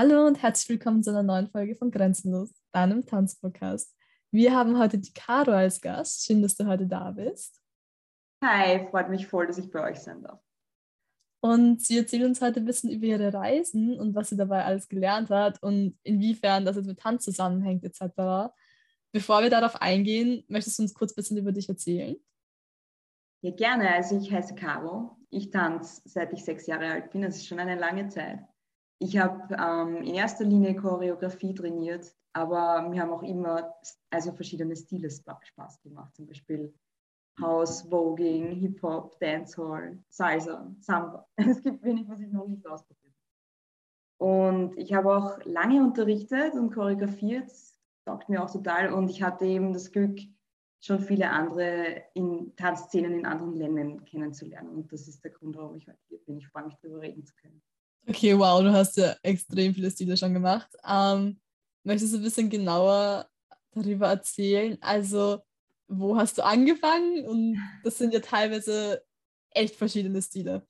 Hallo und herzlich willkommen zu einer neuen Folge von Grenzenlos, deinem Tanzpodcast. Wir haben heute die Caro als Gast. Schön, dass du heute da bist. Hi, freut mich voll, dass ich bei euch sein darf. Und sie erzählt uns heute ein bisschen über ihre Reisen und was sie dabei alles gelernt hat und inwiefern das jetzt mit Tanz zusammenhängt etc. Bevor wir darauf eingehen, möchtest du uns kurz ein bisschen über dich erzählen? Ja, gerne. Also ich heiße Caro. Ich tanze seit ich sechs Jahre alt bin. Das ist schon eine lange Zeit. Ich habe ähm, in erster Linie Choreografie trainiert, aber mir haben auch immer also verschiedene Stile Spaß gemacht. Zum Beispiel House, Voging, Hip-Hop, Dancehall, Salsa, Samba. Es gibt wenig, was ich noch nicht ausprobiert habe. Und ich habe auch lange unterrichtet und choreografiert. Taugt mir auch total. Und ich hatte eben das Glück, schon viele andere in Tanzszenen in anderen Ländern kennenzulernen. Und das ist der Grund, warum ich heute hier bin. Ich freue mich, darüber reden zu können. Okay, wow, du hast ja extrem viele Stile schon gemacht. Ähm, möchtest du ein bisschen genauer darüber erzählen? Also, wo hast du angefangen? Und das sind ja teilweise echt verschiedene Stile.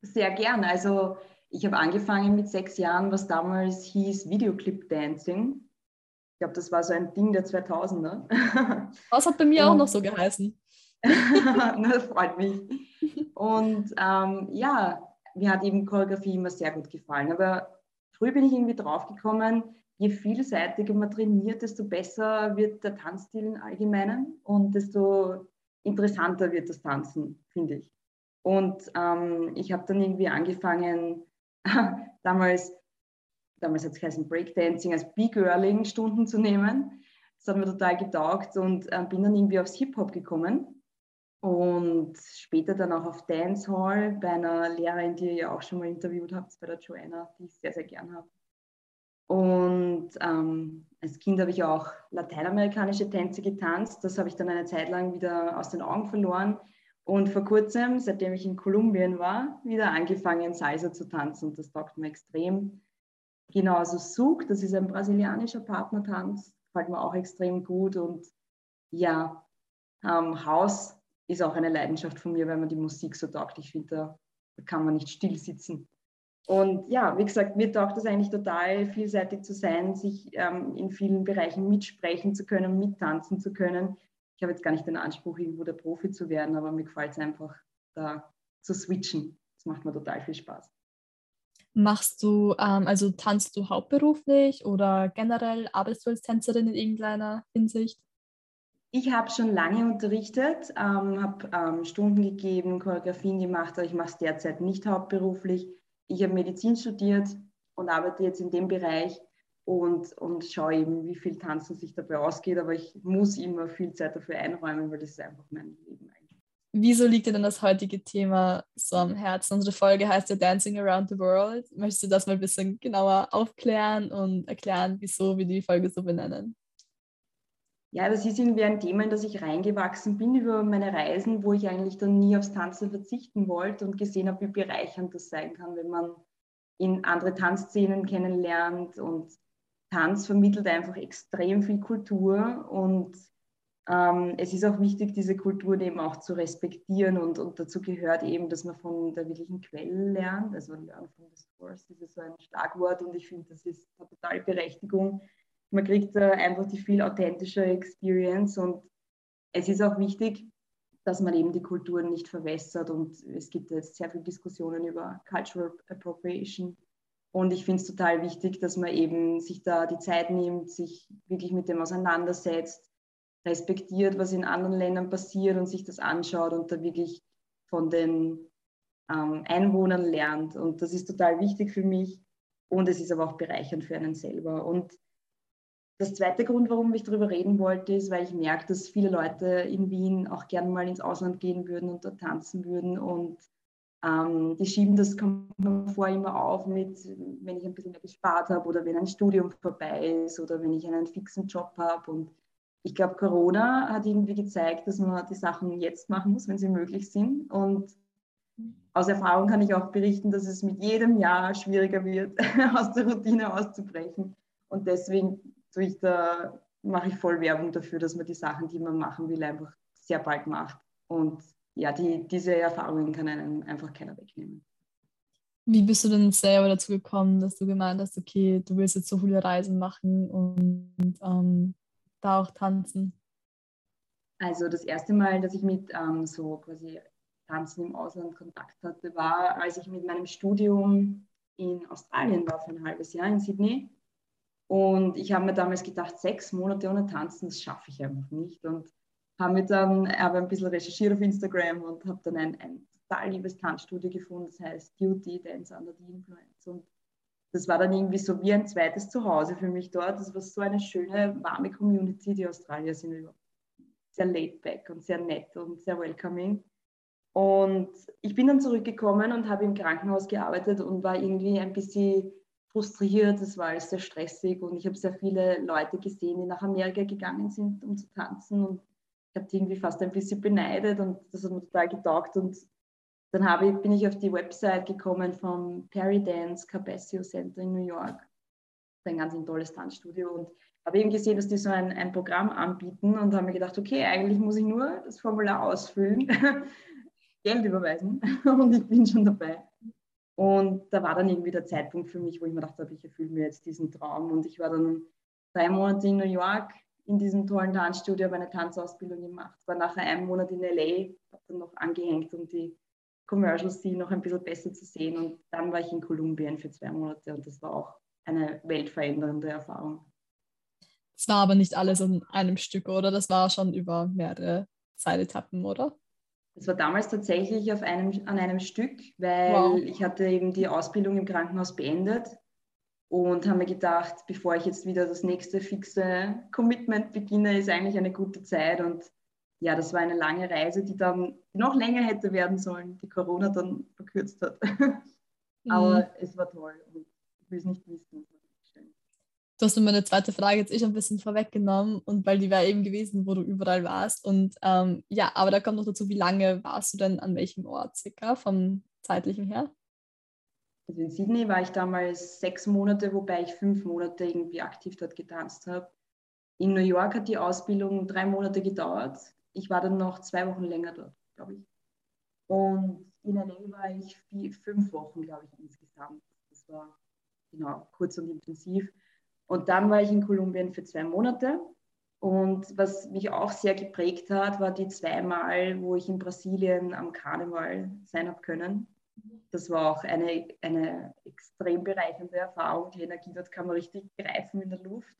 Sehr gern. Also, ich habe angefangen mit sechs Jahren, was damals hieß Videoclip Dancing. Ich glaube, das war so ein Ding der 2000er. Das hat bei mir auch noch so geheißen. das freut mich. Und ähm, ja, mir hat eben Choreografie immer sehr gut gefallen. Aber früh bin ich irgendwie draufgekommen, je vielseitiger man trainiert, desto besser wird der Tanzstil im Allgemeinen und desto interessanter wird das Tanzen, finde ich. Und ähm, ich habe dann irgendwie angefangen, damals, damals hat es geheißen Breakdancing, als B-Girling Stunden zu nehmen. Das hat mir total getaugt und äh, bin dann irgendwie aufs Hip-Hop gekommen und später dann auch auf Dancehall bei einer Lehrerin, die ihr ja auch schon mal interviewt habt, bei der Joanna, die ich sehr, sehr gern habe. Und ähm, als Kind habe ich auch lateinamerikanische Tänze getanzt. Das habe ich dann eine Zeit lang wieder aus den Augen verloren. Und vor kurzem, seitdem ich in Kolumbien war, wieder angefangen, Salsa zu tanzen. Und das taugt mir extrem. Genauso Suk, das ist ein brasilianischer Partnertanz, gefällt mir auch extrem gut. Und ja, ähm, House ist auch eine Leidenschaft von mir, weil man die Musik so taugt. Ich finde, da, kann man nicht still sitzen. Und ja, wie gesagt, mir taugt es eigentlich total, vielseitig zu sein, sich ähm, in vielen Bereichen mitsprechen zu können, mittanzen zu können. Ich habe jetzt gar nicht den Anspruch, irgendwo der Profi zu werden, aber mir gefällt es einfach, da zu switchen. Das macht mir total viel Spaß. Machst du, ähm, also tanzt du hauptberuflich oder generell arbeitest du als Tänzerin in irgendeiner Hinsicht? Ich habe schon lange unterrichtet, ähm, habe ähm, Stunden gegeben, Choreografien gemacht, aber ich mache es derzeit nicht hauptberuflich. Ich habe Medizin studiert und arbeite jetzt in dem Bereich und, und schaue eben, wie viel Tanzen sich dabei ausgeht. Aber ich muss immer viel Zeit dafür einräumen, weil das ist einfach mein Leben eigentlich. Wieso liegt dir denn das heutige Thema so am Herzen? Unsere Folge heißt ja Dancing Around the World. Möchtest du das mal ein bisschen genauer aufklären und erklären, wieso wir die Folge so benennen? Ja, das ist irgendwie ein Thema, in das ich reingewachsen bin über meine Reisen, wo ich eigentlich dann nie aufs Tanzen verzichten wollte und gesehen habe, wie bereichernd das sein kann, wenn man in andere Tanzszenen kennenlernt und Tanz vermittelt einfach extrem viel Kultur und ähm, es ist auch wichtig, diese Kulturen eben auch zu respektieren und, und dazu gehört eben, dass man von der wirklichen Quelle lernt, also Learn from the Source, das ist so ein Schlagwort und ich finde, das ist eine total Berechtigung, man kriegt äh, einfach die viel authentische Experience und es ist auch wichtig, dass man eben die Kulturen nicht verwässert und es gibt jetzt sehr viele Diskussionen über Cultural Appropriation und ich finde es total wichtig, dass man eben sich da die Zeit nimmt, sich wirklich mit dem auseinandersetzt, respektiert, was in anderen Ländern passiert und sich das anschaut und da wirklich von den ähm, Einwohnern lernt. Und das ist total wichtig für mich und es ist aber auch bereichernd für einen selber. Und das zweite Grund, warum ich darüber reden wollte, ist, weil ich merke, dass viele Leute in Wien auch gerne mal ins Ausland gehen würden und dort tanzen würden. Und ähm, die schieben das, vor, immer auf mit, wenn ich ein bisschen mehr gespart habe oder wenn ein Studium vorbei ist oder wenn ich einen fixen Job habe. Und ich glaube, Corona hat irgendwie gezeigt, dass man die Sachen jetzt machen muss, wenn sie möglich sind. Und aus Erfahrung kann ich auch berichten, dass es mit jedem Jahr schwieriger wird, aus der Routine auszubrechen. Und deswegen tue ich da, mache ich voll Werbung dafür, dass man die Sachen, die man machen will, einfach sehr bald macht. Und ja, die, diese Erfahrungen kann einem einfach keiner wegnehmen. Wie bist du denn selber dazu gekommen, dass du gemeint hast, okay, du willst jetzt so viele Reisen machen und ähm, da auch tanzen? Also das erste Mal, dass ich mit ähm, so quasi Tanzen im Ausland Kontakt hatte, war, als ich mit meinem Studium in Australien war für ein halbes Jahr in Sydney. Und ich habe mir damals gedacht, sechs Monate ohne Tanzen, das schaffe ich einfach nicht. Und habe mir dann aber ein bisschen recherchiert auf Instagram und habe dann ein, ein total liebes Tanzstudio gefunden, das heißt Duty Dance Under the Influence. Und das war dann irgendwie so wie ein zweites Zuhause für mich dort. Das war so eine schöne, warme Community. Die Australier sind über sehr laid back und sehr nett und sehr welcoming. Und ich bin dann zurückgekommen und habe im Krankenhaus gearbeitet und war irgendwie ein bisschen frustriert. Es war alles sehr stressig und ich habe sehr viele Leute gesehen, die nach Amerika gegangen sind, um zu tanzen. Und ich habe die irgendwie fast ein bisschen beneidet und das hat mir total getaugt. Und dann habe bin ich auf die Website gekommen vom Perry Dance Carpaccio Center in New York. Ein ganz ein tolles Tanzstudio und habe eben gesehen, dass die so ein, ein Programm anbieten und habe mir gedacht, okay, eigentlich muss ich nur das Formular ausfüllen, Geld überweisen und ich bin schon dabei. Und da war dann irgendwie der Zeitpunkt für mich, wo ich mir gedacht habe, ich erfülle mir jetzt diesen Traum. Und ich war dann drei Monate in New York in diesem tollen Tanzstudio, habe eine Tanzausbildung gemacht, war nachher einen Monat in LA, habe dann noch angehängt, um die Commercial Scene noch ein bisschen besser zu sehen. Und dann war ich in Kolumbien für zwei Monate und das war auch eine weltverändernde Erfahrung. Es war aber nicht alles an einem Stück, oder? Das war schon über mehrere Zeitetappen, oder? Das war damals tatsächlich auf einem, an einem Stück, weil wow. ich hatte eben die Ausbildung im Krankenhaus beendet und habe mir gedacht, bevor ich jetzt wieder das nächste fixe Commitment beginne, ist eigentlich eine gute Zeit. Und ja, das war eine lange Reise, die dann noch länger hätte werden sollen, die Corona dann verkürzt hat. Aber mhm. es war toll und ich will es nicht wissen. Du hast meine zweite Frage jetzt eh ein bisschen vorweggenommen und weil die war eben gewesen, wo du überall warst. Und ähm, ja, aber da kommt noch dazu, wie lange warst du denn an welchem Ort circa vom zeitlichen her? Also in Sydney war ich damals sechs Monate, wobei ich fünf Monate irgendwie aktiv dort getanzt habe. In New York hat die Ausbildung drei Monate gedauert. Ich war dann noch zwei Wochen länger dort, glaube ich. Und in LA war ich vier, fünf Wochen, glaube ich, insgesamt. Das war genau kurz und intensiv. Und dann war ich in Kolumbien für zwei Monate. Und was mich auch sehr geprägt hat, war die zweimal, wo ich in Brasilien am Karneval sein habe können. Das war auch eine, eine extrem bereichernde Erfahrung. Die Energie dort kann man richtig greifen in der Luft.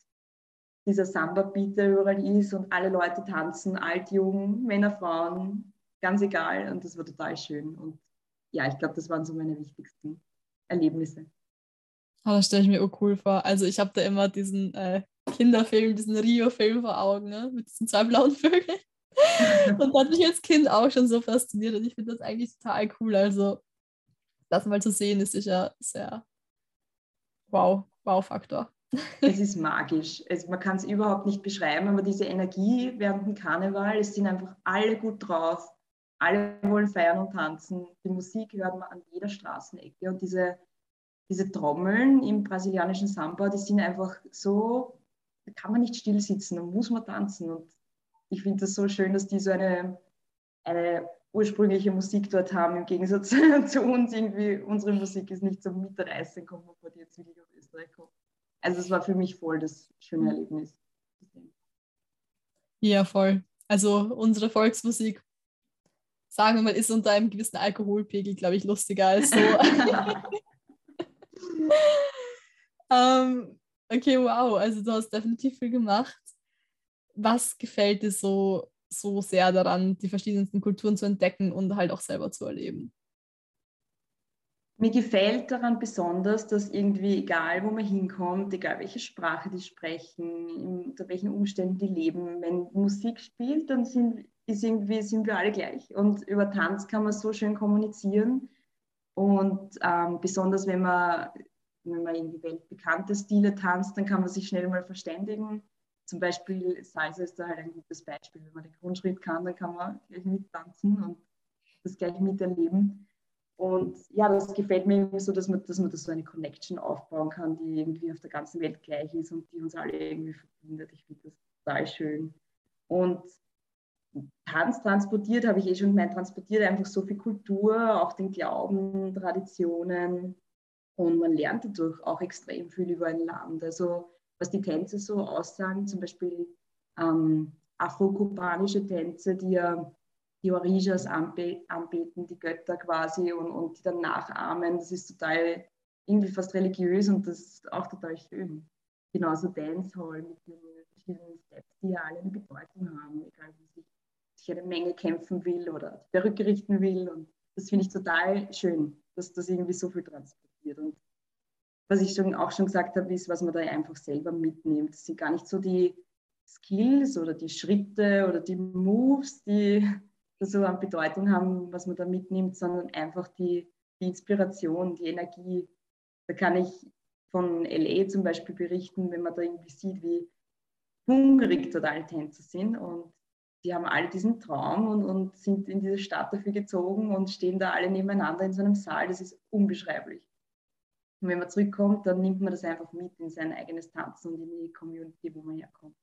Dieser Samba-Beat, der überall ist und alle Leute tanzen, alt, jung, Männer, Frauen, ganz egal. Und das war total schön. Und ja, ich glaube, das waren so meine wichtigsten Erlebnisse. Oh, das stelle ich mir auch cool vor. Also ich habe da immer diesen äh, Kinderfilm, diesen Rio-Film vor Augen, ne? mit diesen zwei blauen Vögeln. und das hat mich als Kind auch schon so fasziniert und ich finde das eigentlich total cool. Also das mal zu sehen ist sicher sehr wow, Wow-Faktor. es ist magisch. Es, man kann es überhaupt nicht beschreiben, aber diese Energie während dem Karneval, es sind einfach alle gut drauf. Alle wollen feiern und tanzen. Die Musik hört man an jeder Straßenecke und diese diese Trommeln im brasilianischen Samba, die sind einfach so, da kann man nicht still sitzen, da muss man tanzen. Und ich finde das so schön, dass die so eine, eine ursprüngliche Musik dort haben, im Gegensatz zu uns. Irgendwie, unsere Musik ist nicht so mitreißend, kommt man die jetzt wirklich aus Österreich kommt. Also es war für mich voll das schöne Erlebnis. Ja, voll. Also unsere Volksmusik, sagen wir mal, ist unter einem gewissen Alkoholpegel, glaube ich, lustiger als so. um, okay, wow. Also du hast definitiv viel gemacht. Was gefällt dir so, so sehr daran, die verschiedensten Kulturen zu entdecken und halt auch selber zu erleben? Mir gefällt daran besonders, dass irgendwie, egal wo man hinkommt, egal welche Sprache die sprechen, unter welchen Umständen die leben, wenn Musik spielt, dann sind, ist irgendwie, sind wir alle gleich. Und über Tanz kann man so schön kommunizieren. Und ähm, besonders wenn man wenn man irgendwie weltbekannte Stile tanzt, dann kann man sich schnell mal verständigen. Zum Beispiel Salsa ist da halt ein gutes Beispiel. Wenn man den Grundschritt kann, dann kann man gleich mittanzen und das gleich miterleben. Und ja, das gefällt mir irgendwie so, dass man, dass man da so eine Connection aufbauen kann, die irgendwie auf der ganzen Welt gleich ist und die uns alle irgendwie verbindet. Ich finde das total schön. Und Tanz transportiert, habe ich eh schon gemeint, transportiert einfach so viel Kultur, auch den Glauben, Traditionen und man lernt dadurch auch extrem viel über ein Land. Also was die Tänze so aussagen, zum Beispiel ähm, afro-kubanische Tänze, die ja die Orishas anbe anbeten, die Götter quasi und, und die dann nachahmen. Das ist total irgendwie fast religiös und das ist auch total schön. Genauso Dancehall mit den verschiedenen Steps, die ja alle eine Bedeutung haben, egal wie sich, sich eine Menge kämpfen will oder zurückrichten will. Und das finde ich total schön, dass das irgendwie so viel transportiert. Und was ich schon, auch schon gesagt habe, ist, was man da einfach selber mitnimmt. Das sind gar nicht so die Skills oder die Schritte oder die Moves, die so an Bedeutung haben, was man da mitnimmt, sondern einfach die, die Inspiration, die Energie. Da kann ich von LA zum Beispiel berichten, wenn man da irgendwie sieht, wie hungrig total Tänzer sind und die haben alle diesen Traum und, und sind in diese Stadt dafür gezogen und stehen da alle nebeneinander in so einem Saal. Das ist unbeschreiblich. Und wenn man zurückkommt, dann nimmt man das einfach mit in sein eigenes Tanzen und in die Community, wo man herkommt.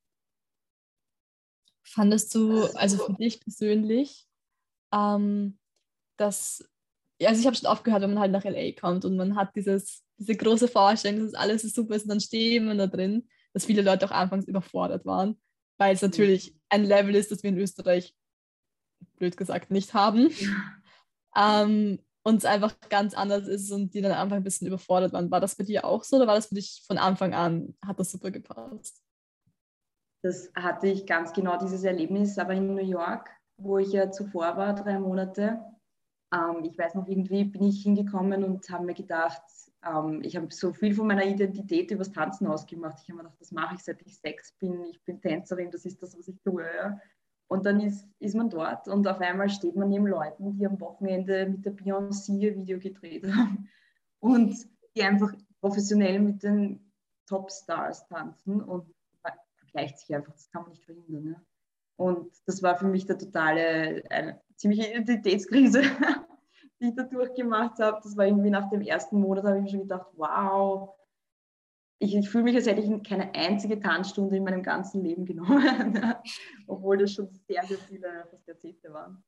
Fandest du, also für dich persönlich, ähm, dass, also ich habe schon aufgehört, wenn man halt nach LA kommt und man hat dieses, diese große Vorstellung, dass alles so super ist und dann stehen wir da drin, dass viele Leute auch anfangs überfordert waren, weil es natürlich ein Level ist, das wir in Österreich, blöd gesagt, nicht haben. ähm, und es einfach ganz anders ist und die dann einfach ein bisschen überfordert waren. War das bei dir auch so oder war das für dich von Anfang an, hat das super gepasst? Das hatte ich ganz genau dieses Erlebnis, aber in New York, wo ich ja zuvor war, drei Monate. Ähm, ich weiß noch, irgendwie bin ich hingekommen und habe mir gedacht, ähm, ich habe so viel von meiner Identität übers Tanzen ausgemacht. Ich habe mir gedacht, das mache ich seit ich sechs bin. Ich bin Tänzerin, das ist das, was ich tue. Ja. Und dann ist, ist man dort und auf einmal steht man neben Leuten, die am Wochenende mit der Beyoncé ein Video gedreht haben und die einfach professionell mit den Topstars tanzen und vergleicht sich einfach, das kann man nicht verhindern. Ne? Und das war für mich der totale, eine ziemliche Identitätskrise, die ich da durchgemacht habe. Das war irgendwie nach dem ersten Monat, habe ich mir schon gedacht, wow, ich, ich fühle mich, als hätte ich keine einzige Tanzstunde in meinem ganzen Leben genommen, obwohl das schon sehr, sehr viele, Jahrzehnte waren.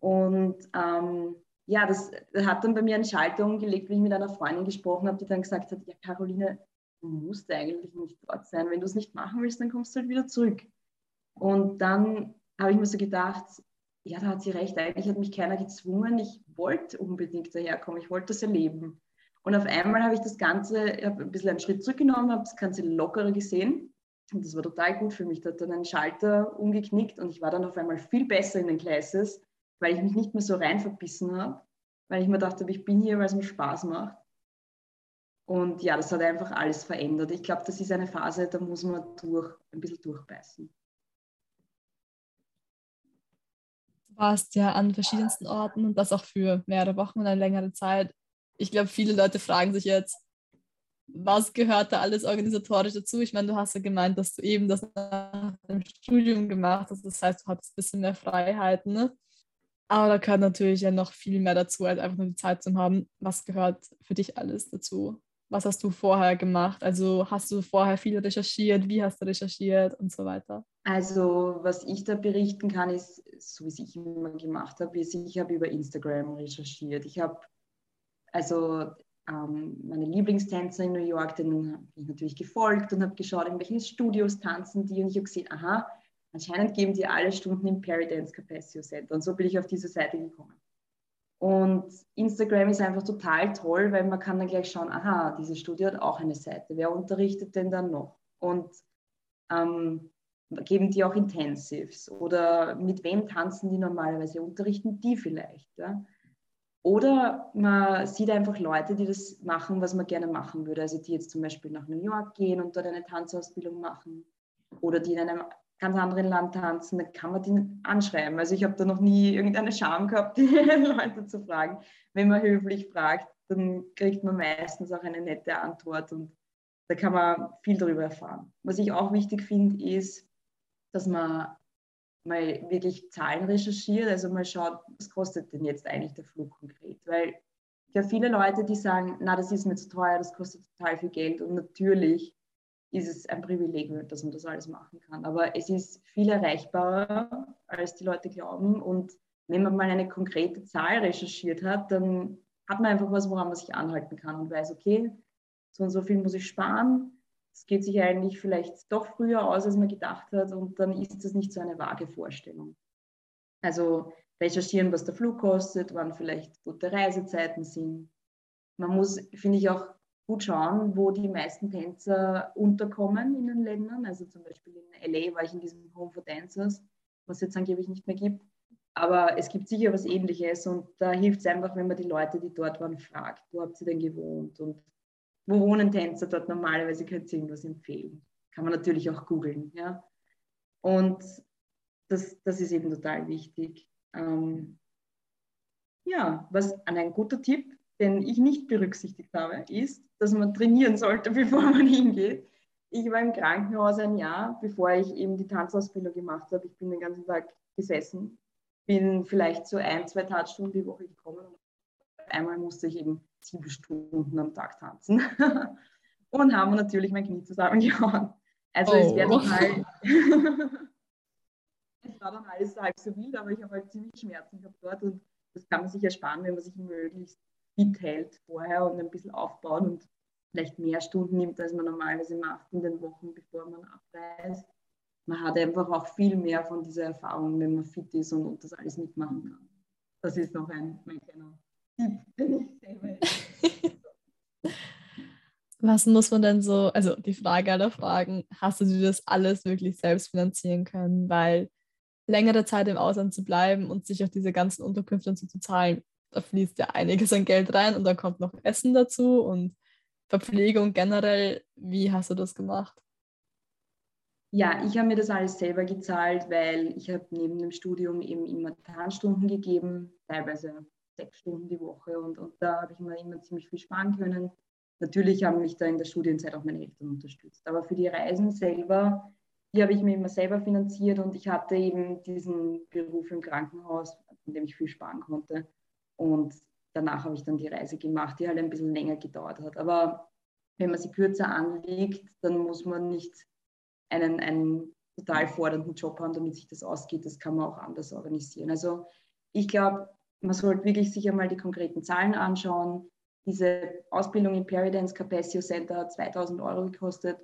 Und ähm, ja, das hat dann bei mir einen Schalter umgelegt, wie ich mit einer Freundin gesprochen habe, die dann gesagt hat, ja Caroline, du musst eigentlich nicht dort sein. Wenn du es nicht machen willst, dann kommst du halt wieder zurück. Und dann habe ich mir so gedacht, ja, da hat sie recht, eigentlich hat mich keiner gezwungen. Ich wollte unbedingt daherkommen, ich wollte das erleben. Und auf einmal habe ich das Ganze, ich habe ein bisschen einen Schritt zurückgenommen, habe das Ganze lockerer gesehen. Und das war total gut für mich. Da hat dann ein Schalter umgeknickt und ich war dann auf einmal viel besser in den Classes, weil ich mich nicht mehr so rein verbissen habe, weil ich mir dachte, ich bin hier, weil es mir Spaß macht. Und ja, das hat einfach alles verändert. Ich glaube, das ist eine Phase, da muss man durch, ein bisschen durchbeißen. Du warst ja an verschiedensten Orten und das auch für mehrere Wochen und eine längere Zeit ich glaube, viele Leute fragen sich jetzt, was gehört da alles organisatorisch dazu? Ich meine, du hast ja gemeint, dass du eben das nach dem Studium gemacht hast. Das heißt, du hattest ein bisschen mehr Freiheiten. Ne? Aber da gehört natürlich ja noch viel mehr dazu, als einfach nur die Zeit zu haben. Was gehört für dich alles dazu? Was hast du vorher gemacht? Also hast du vorher viel recherchiert? Wie hast du recherchiert und so weiter? Also was ich da berichten kann, ist, so wie ich immer gemacht habe, ist, ich habe über Instagram recherchiert. Ich habe also ähm, meine Lieblingstänzer in New York, denen habe ich natürlich gefolgt und habe geschaut, in welchen Studios tanzen die. Und ich habe gesehen, aha, anscheinend geben die alle Stunden im Perry Dance Capaccio Center. Und so bin ich auf diese Seite gekommen. Und Instagram ist einfach total toll, weil man kann dann gleich schauen, aha, dieses Studio hat auch eine Seite. Wer unterrichtet denn dann noch? Und ähm, geben die auch Intensives? Oder mit wem tanzen die normalerweise? Unterrichten die vielleicht? Ja? Oder man sieht einfach Leute, die das machen, was man gerne machen würde. Also die jetzt zum Beispiel nach New York gehen und dort eine Tanzausbildung machen. Oder die in einem ganz anderen Land tanzen, dann kann man die anschreiben. Also ich habe da noch nie irgendeine Scham gehabt, die Leute zu fragen. Wenn man höflich fragt, dann kriegt man meistens auch eine nette Antwort und da kann man viel darüber erfahren. Was ich auch wichtig finde, ist, dass man mal wirklich Zahlen recherchiert, also mal schaut, was kostet denn jetzt eigentlich der Flug konkret? Weil ich habe viele Leute, die sagen, na, das ist mir zu teuer, das kostet total viel Geld und natürlich ist es ein Privileg, dass man das alles machen kann. Aber es ist viel erreichbarer, als die Leute glauben. Und wenn man mal eine konkrete Zahl recherchiert hat, dann hat man einfach was, woran man sich anhalten kann und weiß, okay, so und so viel muss ich sparen. Es geht sich eigentlich vielleicht doch früher aus, als man gedacht hat. Und dann ist das nicht so eine vage Vorstellung. Also recherchieren, was der Flug kostet, wann vielleicht gute Reisezeiten sind. Man muss, finde ich, auch gut schauen, wo die meisten Tänzer unterkommen in den Ländern. Also zum Beispiel in LA war ich in diesem Home for Dancers, was es jetzt angeblich nicht mehr gibt. Aber es gibt sicher was Ähnliches und da hilft es einfach, wenn man die Leute, die dort waren, fragt, wo habt ihr denn gewohnt und wo wohnen Tänzer dort normalerweise, könnt ihr irgendwas empfehlen. Kann man natürlich auch googeln. Ja? Und das, das ist eben total wichtig. Ähm, ja, was ein guter Tipp, den ich nicht berücksichtigt habe, ist, dass man trainieren sollte, bevor man hingeht. Ich war im Krankenhaus ein Jahr, bevor ich eben die Tanzausbildung gemacht habe. Ich bin den ganzen Tag gesessen, bin vielleicht so ein, zwei Tanzstunden die Woche gekommen. Einmal musste ich eben sieben Stunden am Tag tanzen und haben natürlich mein Knie zusammengehauen. Also oh. es wäre total es war dann alles halb so wild, aber ich habe halt ziemlich Schmerzen gehabt dort und das kann man sich ersparen, wenn man sich möglichst fit hält vorher und ein bisschen aufbauen und vielleicht mehr Stunden nimmt, als man normalerweise macht in den Wochen, bevor man abreist. Man hat einfach auch viel mehr von dieser Erfahrung, wenn man fit ist und, und das alles mitmachen kann. Das ist noch ein mein kleiner Tipp, den ich selber Was muss man denn so, also die Frage aller Fragen, hast du dir das alles wirklich selbst finanzieren können? Weil längere Zeit im Ausland zu bleiben und sich auch diese ganzen Unterkünfte zu zahlen, da fließt ja einiges an Geld rein und dann kommt noch Essen dazu und Verpflegung generell. Wie hast du das gemacht? Ja, ich habe mir das alles selber gezahlt, weil ich habe neben dem Studium eben immer Tanzstunden gegeben, teilweise sechs Stunden die Woche und, und da habe ich mir immer ziemlich viel sparen können. Natürlich haben mich da in der Studienzeit auch meine Eltern unterstützt, aber für die Reisen selber die habe ich mir immer selber finanziert und ich hatte eben diesen Beruf im Krankenhaus, von dem ich viel sparen konnte. Und danach habe ich dann die Reise gemacht, die halt ein bisschen länger gedauert hat. Aber wenn man sie kürzer anlegt, dann muss man nicht einen, einen total fordernden Job haben, damit sich das ausgeht. Das kann man auch anders organisieren. Also ich glaube, man sollte wirklich sich einmal die konkreten Zahlen anschauen. Diese Ausbildung im Paradise Capaccio Center hat 2000 Euro gekostet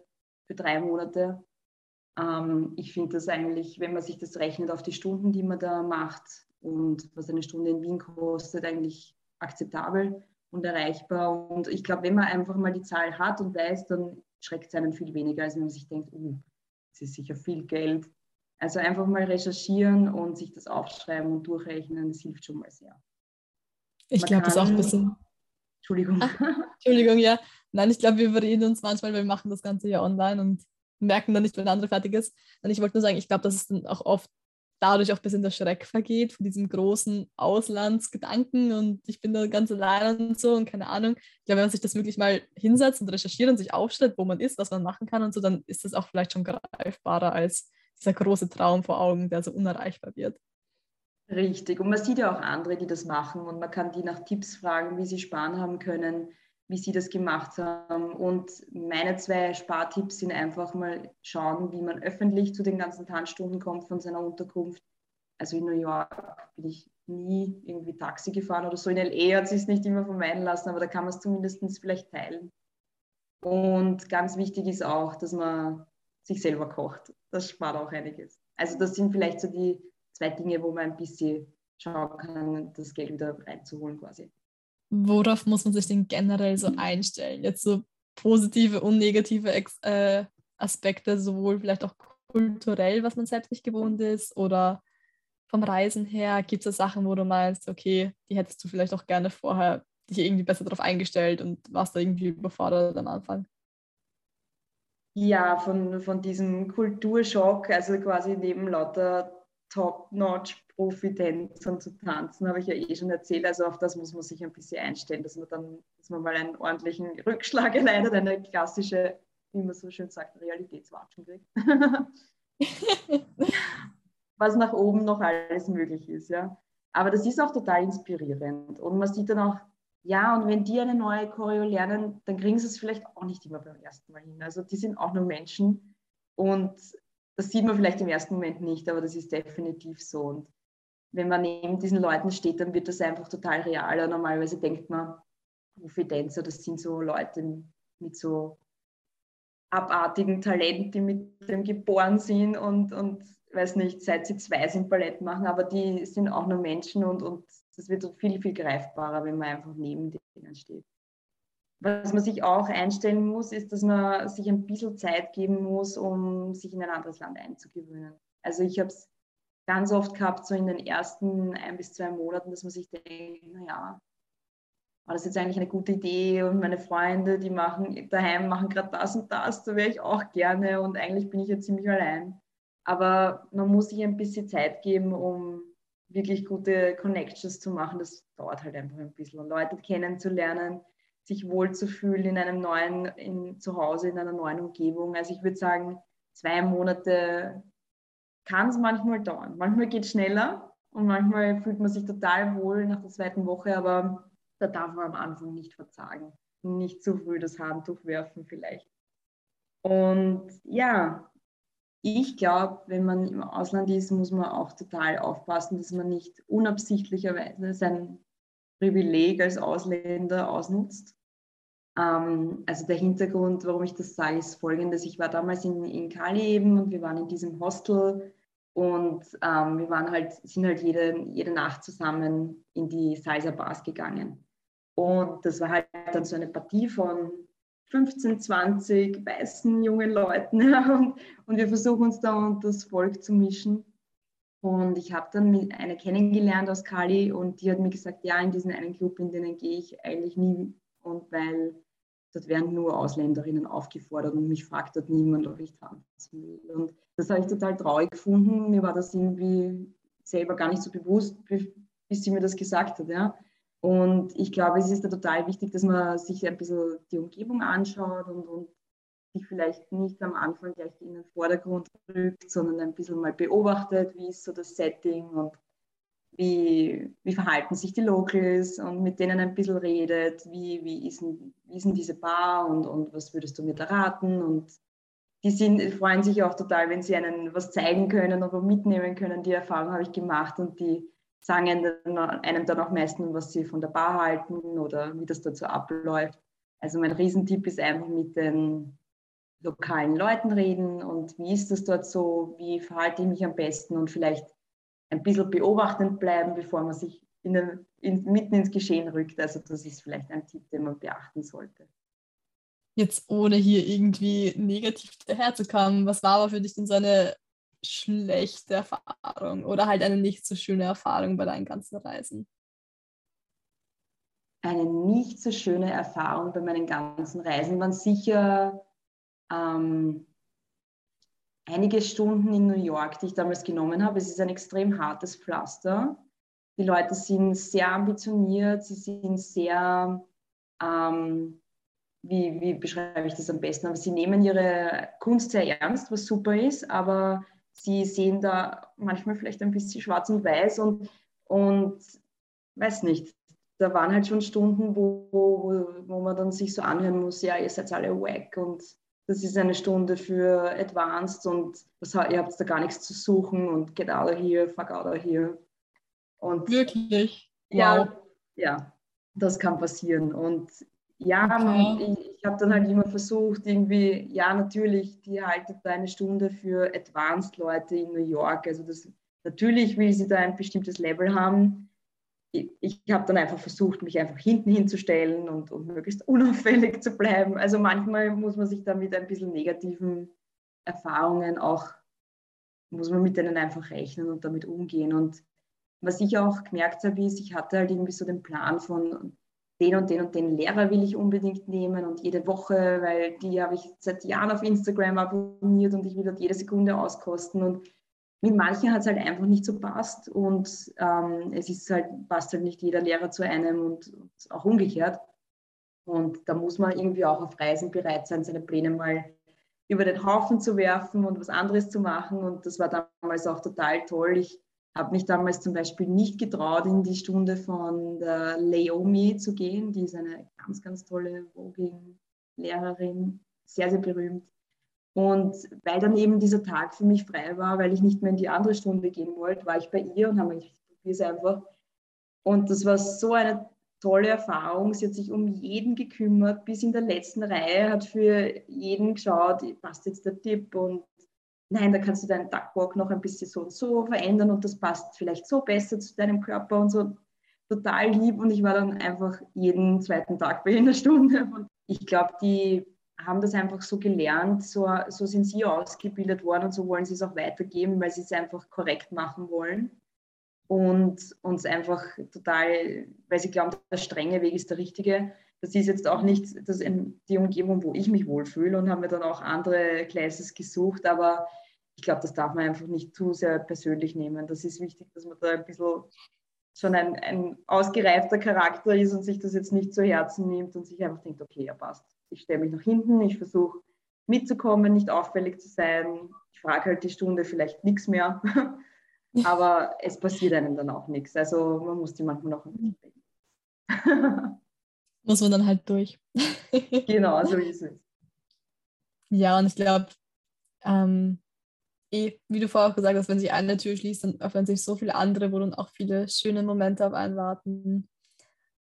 für drei Monate. Ähm, ich finde das eigentlich, wenn man sich das rechnet auf die Stunden, die man da macht und was eine Stunde in Wien kostet, eigentlich akzeptabel und erreichbar. Und ich glaube, wenn man einfach mal die Zahl hat und weiß, dann schreckt es einen viel weniger, als wenn man sich denkt, uh, das ist sicher viel Geld. Also einfach mal recherchieren und sich das aufschreiben und durchrechnen, das hilft schon mal sehr. Ich glaube, das ist auch ein bisschen. Entschuldigung. Ach, Entschuldigung, ja. Nein, ich glaube, wir überreden uns manchmal, weil wir machen das Ganze ja online und merken dann nicht, wenn der andere fertig ist. Und ich wollte nur sagen, ich glaube, dass es dann auch oft dadurch auch ein bisschen der Schreck vergeht von diesem großen Auslandsgedanken und ich bin da ganz allein und so und keine Ahnung. Ich glaube, wenn man sich das wirklich mal hinsetzt und recherchiert und sich aufstellt, wo man ist, was man machen kann und so, dann ist das auch vielleicht schon greifbarer als dieser große Traum vor Augen, der so unerreichbar wird. Richtig. Und man sieht ja auch andere, die das machen und man kann die nach Tipps fragen, wie sie sparen haben können wie sie das gemacht haben. Und meine zwei Spartipps sind einfach mal schauen, wie man öffentlich zu den ganzen Tanzstunden kommt von seiner Unterkunft. Also in New York bin ich nie irgendwie Taxi gefahren oder so. In LA hat sich es nicht immer vermeiden lassen, aber da kann man es zumindest vielleicht teilen. Und ganz wichtig ist auch, dass man sich selber kocht. Das spart auch einiges. Also das sind vielleicht so die zwei Dinge, wo man ein bisschen schauen kann, das Geld wieder reinzuholen quasi worauf muss man sich denn generell so einstellen? Jetzt so positive und negative Ex äh, Aspekte, sowohl vielleicht auch kulturell, was man selbst nicht gewohnt ist, oder vom Reisen her, gibt es Sachen, wo du meinst, okay, die hättest du vielleicht auch gerne vorher dich irgendwie besser darauf eingestellt und warst da irgendwie überfordert am Anfang? Ja, von, von diesem Kulturschock, also quasi neben lauter Top-Notch-Profi-Tänzern zu tanzen, habe ich ja eh schon erzählt. Also auf das muss man sich ein bisschen einstellen, dass man dann, dass man mal einen ordentlichen Rückschlag erleidet, eine klassische, wie man so schön sagt, Realitätswatschen kriegt. Was nach oben noch alles möglich ist, ja. Aber das ist auch total inspirierend. Und man sieht dann auch Ja, und wenn die eine neue Choreo lernen, dann kriegen sie es vielleicht auch nicht immer beim ersten Mal hin. Also die sind auch nur Menschen und das sieht man vielleicht im ersten Moment nicht, aber das ist definitiv so. Und wenn man neben diesen Leuten steht, dann wird das einfach total real. Normalerweise denkt man, Profi-Tänzer, das sind so Leute mit so abartigen Talenten, die mit dem geboren sind und, und weiß nicht, seit sie zwei sind Ballett machen, aber die sind auch nur Menschen und, und das wird viel, viel greifbarer, wenn man einfach neben denen steht. Was man sich auch einstellen muss, ist, dass man sich ein bisschen Zeit geben muss, um sich in ein anderes Land einzugewöhnen. Also ich habe es ganz oft gehabt, so in den ersten ein bis zwei Monaten, dass man sich denkt, naja, war das jetzt eigentlich eine gute Idee und meine Freunde, die machen daheim, machen gerade das und das, da wäre ich auch gerne und eigentlich bin ich jetzt ziemlich allein. Aber man muss sich ein bisschen Zeit geben, um wirklich gute Connections zu machen. Das dauert halt einfach ein bisschen. Leute kennenzulernen, sich wohlzufühlen in einem neuen in, Zuhause, in einer neuen Umgebung. Also ich würde sagen, zwei Monate kann es manchmal dauern. Manchmal geht es schneller und manchmal fühlt man sich total wohl nach der zweiten Woche, aber da darf man am Anfang nicht verzagen. Nicht zu früh das Handtuch werfen vielleicht. Und ja, ich glaube, wenn man im Ausland ist, muss man auch total aufpassen, dass man nicht unabsichtlicherweise sein Privileg als Ausländer ausnutzt. Ähm, also der Hintergrund, warum ich das sage, ist folgendes. Ich war damals in, in Cali eben und wir waren in diesem Hostel und ähm, wir waren halt, sind halt jede, jede Nacht zusammen in die Salsa Bars gegangen. Und das war halt dann so eine Partie von 15, 20 weißen jungen Leuten und, und wir versuchen uns da unter das Volk zu mischen. Und ich habe dann eine kennengelernt aus Kali und die hat mir gesagt, ja, in diesen einen Club, in denen gehe ich eigentlich nie. Und weil dort werden nur Ausländerinnen aufgefordert und mich fragt dort niemand, ob ich tanzen will. Und das habe ich total traurig gefunden. Mir war das irgendwie selber gar nicht so bewusst, bis sie mir das gesagt hat. Ja. Und ich glaube, es ist da total wichtig, dass man sich ein bisschen die Umgebung anschaut und, und sich vielleicht nicht am Anfang gleich in den Vordergrund rückt, sondern ein bisschen mal beobachtet, wie ist so das Setting und wie, wie verhalten sich die Locals und mit denen ein bisschen redet, wie, wie, ist, wie ist denn diese Bar und, und was würdest du mir da raten und die sind, freuen sich auch total, wenn sie einen was zeigen können oder mitnehmen können. Die Erfahrung habe ich gemacht und die sagen einem dann auch meistens, was sie von der Bar halten oder wie das dazu abläuft. Also mein Riesentipp ist einfach mit den lokalen Leuten reden und wie ist das dort so, wie verhalte ich mich am besten und vielleicht ein bisschen beobachtend bleiben, bevor man sich in den, in, mitten ins Geschehen rückt. Also das ist vielleicht ein Tipp, den man beachten sollte. Jetzt ohne hier irgendwie negativ daherzukommen, was war aber für dich denn so eine schlechte Erfahrung oder halt eine nicht so schöne Erfahrung bei deinen ganzen Reisen? Eine nicht so schöne Erfahrung bei meinen ganzen Reisen waren sicher ähm, einige Stunden in New York, die ich damals genommen habe. Es ist ein extrem hartes Pflaster. Die Leute sind sehr ambitioniert, sie sind sehr, ähm, wie, wie beschreibe ich das am besten, aber sie nehmen ihre Kunst sehr ernst, was super ist, aber sie sehen da manchmal vielleicht ein bisschen schwarz und weiß und, und weiß nicht, da waren halt schon Stunden, wo, wo, wo man dann sich so anhören muss, ja, ihr seid alle wack und das ist eine Stunde für Advanced und das, ihr habt da gar nichts zu suchen und get out of here, fuck out of here. Und Wirklich? Ja, wow. ja, das kann passieren. Und ja, okay. ich, ich habe dann halt immer versucht, irgendwie, ja, natürlich, die haltet da eine Stunde für Advanced-Leute in New York. Also das, natürlich will sie da ein bestimmtes Level haben. Ich, ich habe dann einfach versucht, mich einfach hinten hinzustellen und, und möglichst unauffällig zu bleiben. Also manchmal muss man sich da mit ein bisschen negativen Erfahrungen auch, muss man mit denen einfach rechnen und damit umgehen. Und was ich auch gemerkt habe, ist, ich hatte halt irgendwie so den Plan von, den und den und den Lehrer will ich unbedingt nehmen und jede Woche, weil die habe ich seit Jahren auf Instagram abonniert und ich will dort jede Sekunde auskosten. Und mit manchen hat es halt einfach nicht so passt und ähm, es ist halt, passt halt nicht jeder Lehrer zu einem und, und, auch umgekehrt. Und da muss man irgendwie auch auf Reisen bereit sein, seine Pläne mal über den Haufen zu werfen und was anderes zu machen. Und das war damals auch total toll. Ich habe mich damals zum Beispiel nicht getraut, in die Stunde von der Leomi zu gehen. Die ist eine ganz, ganz tolle Voging-Lehrerin, sehr, sehr berühmt. Und weil dann eben dieser Tag für mich frei war, weil ich nicht mehr in die andere Stunde gehen wollte, war ich bei ihr und habe mich, ich probiere es einfach. Und das war so eine tolle Erfahrung. Sie hat sich um jeden gekümmert, bis in der letzten Reihe, hat für jeden geschaut, passt jetzt der Tipp und nein, da kannst du deinen Duckwalk noch ein bisschen so und so verändern und das passt vielleicht so besser zu deinem Körper und so. Total lieb und ich war dann einfach jeden zweiten Tag bei einer Stunde. Und ich glaube, die haben das einfach so gelernt, so, so sind sie ausgebildet worden und so wollen sie es auch weitergeben, weil sie es einfach korrekt machen wollen und uns einfach total, weil sie glauben, der strenge Weg ist der richtige. Das ist jetzt auch nicht das die Umgebung, wo ich mich wohlfühle und haben wir dann auch andere Classes gesucht, aber ich glaube, das darf man einfach nicht zu sehr persönlich nehmen. Das ist wichtig, dass man da ein bisschen schon ein, ein ausgereifter Charakter ist und sich das jetzt nicht zu Herzen nimmt und sich einfach denkt, okay, ja passt. Ich stelle mich nach hinten, ich versuche mitzukommen, nicht auffällig zu sein. Ich frage halt die Stunde vielleicht nichts mehr, aber es passiert einem dann auch nichts. Also man muss die manchmal noch ein bisschen denken. Muss man dann halt durch. genau, so ist es. Ja, und ich glaube, ähm, eh, wie du vorher auch gesagt hast, wenn sich eine Tür schließt, dann öffnen sich so viele andere, wo dann auch viele schöne Momente auf einen warten.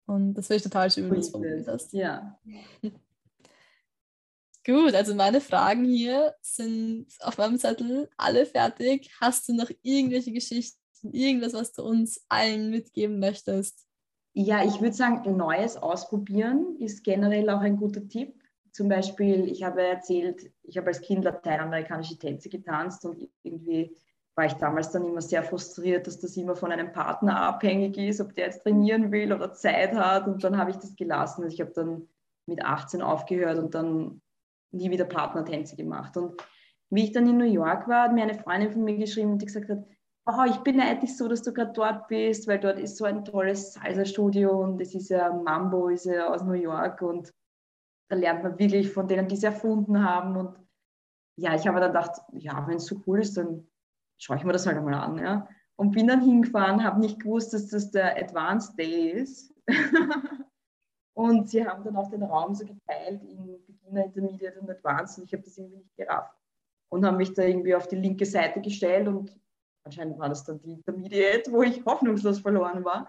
Und das finde ich total schön, wie du das formuliert hast. Ja. Gut, also meine Fragen hier sind auf meinem Zettel alle fertig. Hast du noch irgendwelche Geschichten, irgendwas, was du uns allen mitgeben möchtest? Ja, ich würde sagen, Neues ausprobieren ist generell auch ein guter Tipp. Zum Beispiel, ich habe erzählt, ich habe als Kind lateinamerikanische Tänze getanzt und irgendwie war ich damals dann immer sehr frustriert, dass das immer von einem Partner abhängig ist, ob der jetzt trainieren will oder Zeit hat. Und dann habe ich das gelassen. Also ich habe dann mit 18 aufgehört und dann nie wieder Partnertänze gemacht. Und wie ich dann in New York war, hat mir eine Freundin von mir geschrieben, die gesagt hat, oh, ich beneide dich so, dass du gerade dort bist, weil dort ist so ein tolles Salsa-Studio und es ist ja Mambo, ist ja aus New York und da lernt man wirklich von denen, die es erfunden haben. Und ja, ich habe dann gedacht, ja, wenn es so cool ist, dann schaue ich mir das halt einmal an. Ja. Und bin dann hingefahren, habe nicht gewusst, dass das der Advanced Day ist. und sie haben dann auch den Raum so geteilt in Beginner, Intermediate und Advanced und ich habe das irgendwie nicht gerafft. Und habe mich da irgendwie auf die linke Seite gestellt und anscheinend war das dann die Intermediate, wo ich hoffnungslos verloren war.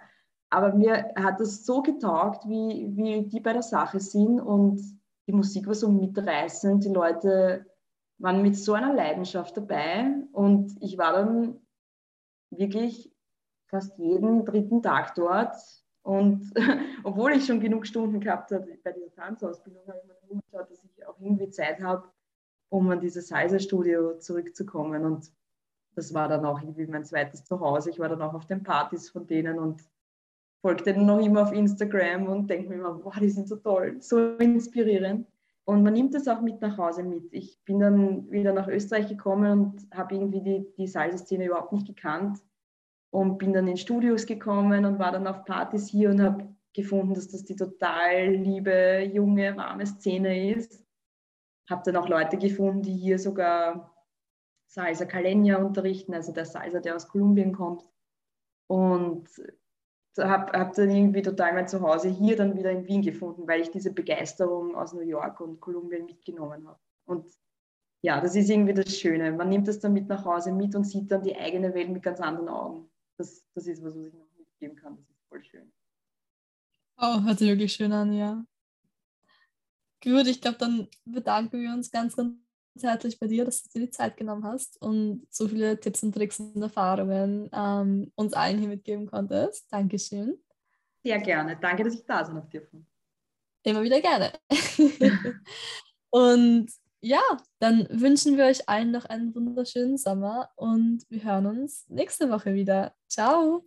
Aber mir hat das so getaugt, wie, wie die bei der Sache sind und die Musik war so mitreißend. Die Leute waren mit so einer Leidenschaft dabei und ich war dann wirklich fast jeden dritten Tag dort. Und obwohl ich schon genug Stunden gehabt habe bei dieser Tanzausbildung, habe ich mir nur geschaut, dass ich auch irgendwie Zeit habe, um an dieses Salsa-Studio zurückzukommen. Und das war dann auch irgendwie mein zweites Zuhause. Ich war dann auch auf den Partys von denen und folge denen noch immer auf Instagram und denke mir immer, wow, die sind so toll, so inspirierend. Und man nimmt das auch mit nach Hause mit. Ich bin dann wieder nach Österreich gekommen und habe irgendwie die, die Salsa-Szene überhaupt nicht gekannt und bin dann in Studios gekommen und war dann auf Partys hier und habe gefunden, dass das die total liebe, junge, warme Szene ist. Habe dann auch Leute gefunden, die hier sogar Salsa Calenia unterrichten, also der Salsa, der aus Kolumbien kommt. Und habe hab dann irgendwie total mein Zuhause hier dann wieder in Wien gefunden, weil ich diese Begeisterung aus New York und Kolumbien mitgenommen habe. Und ja, das ist irgendwie das Schöne. Man nimmt das dann mit nach Hause mit und sieht dann die eigene Welt mit ganz anderen Augen. Das, das ist was, was ich noch mitgeben kann. Das ist voll schön. Oh, hört sich wirklich schön an, ja. Gut, ich glaube, dann bedanken wir uns ganz, ganz herzlich bei dir, dass du dir die Zeit genommen hast und so viele Tipps und Tricks und Erfahrungen ähm, uns allen hier mitgeben konntest. Dankeschön. Sehr gerne. Danke, dass ich da sein dürfen. Immer wieder gerne. und ja, dann wünschen wir euch allen noch einen wunderschönen Sommer und wir hören uns nächste Woche wieder. Ciao.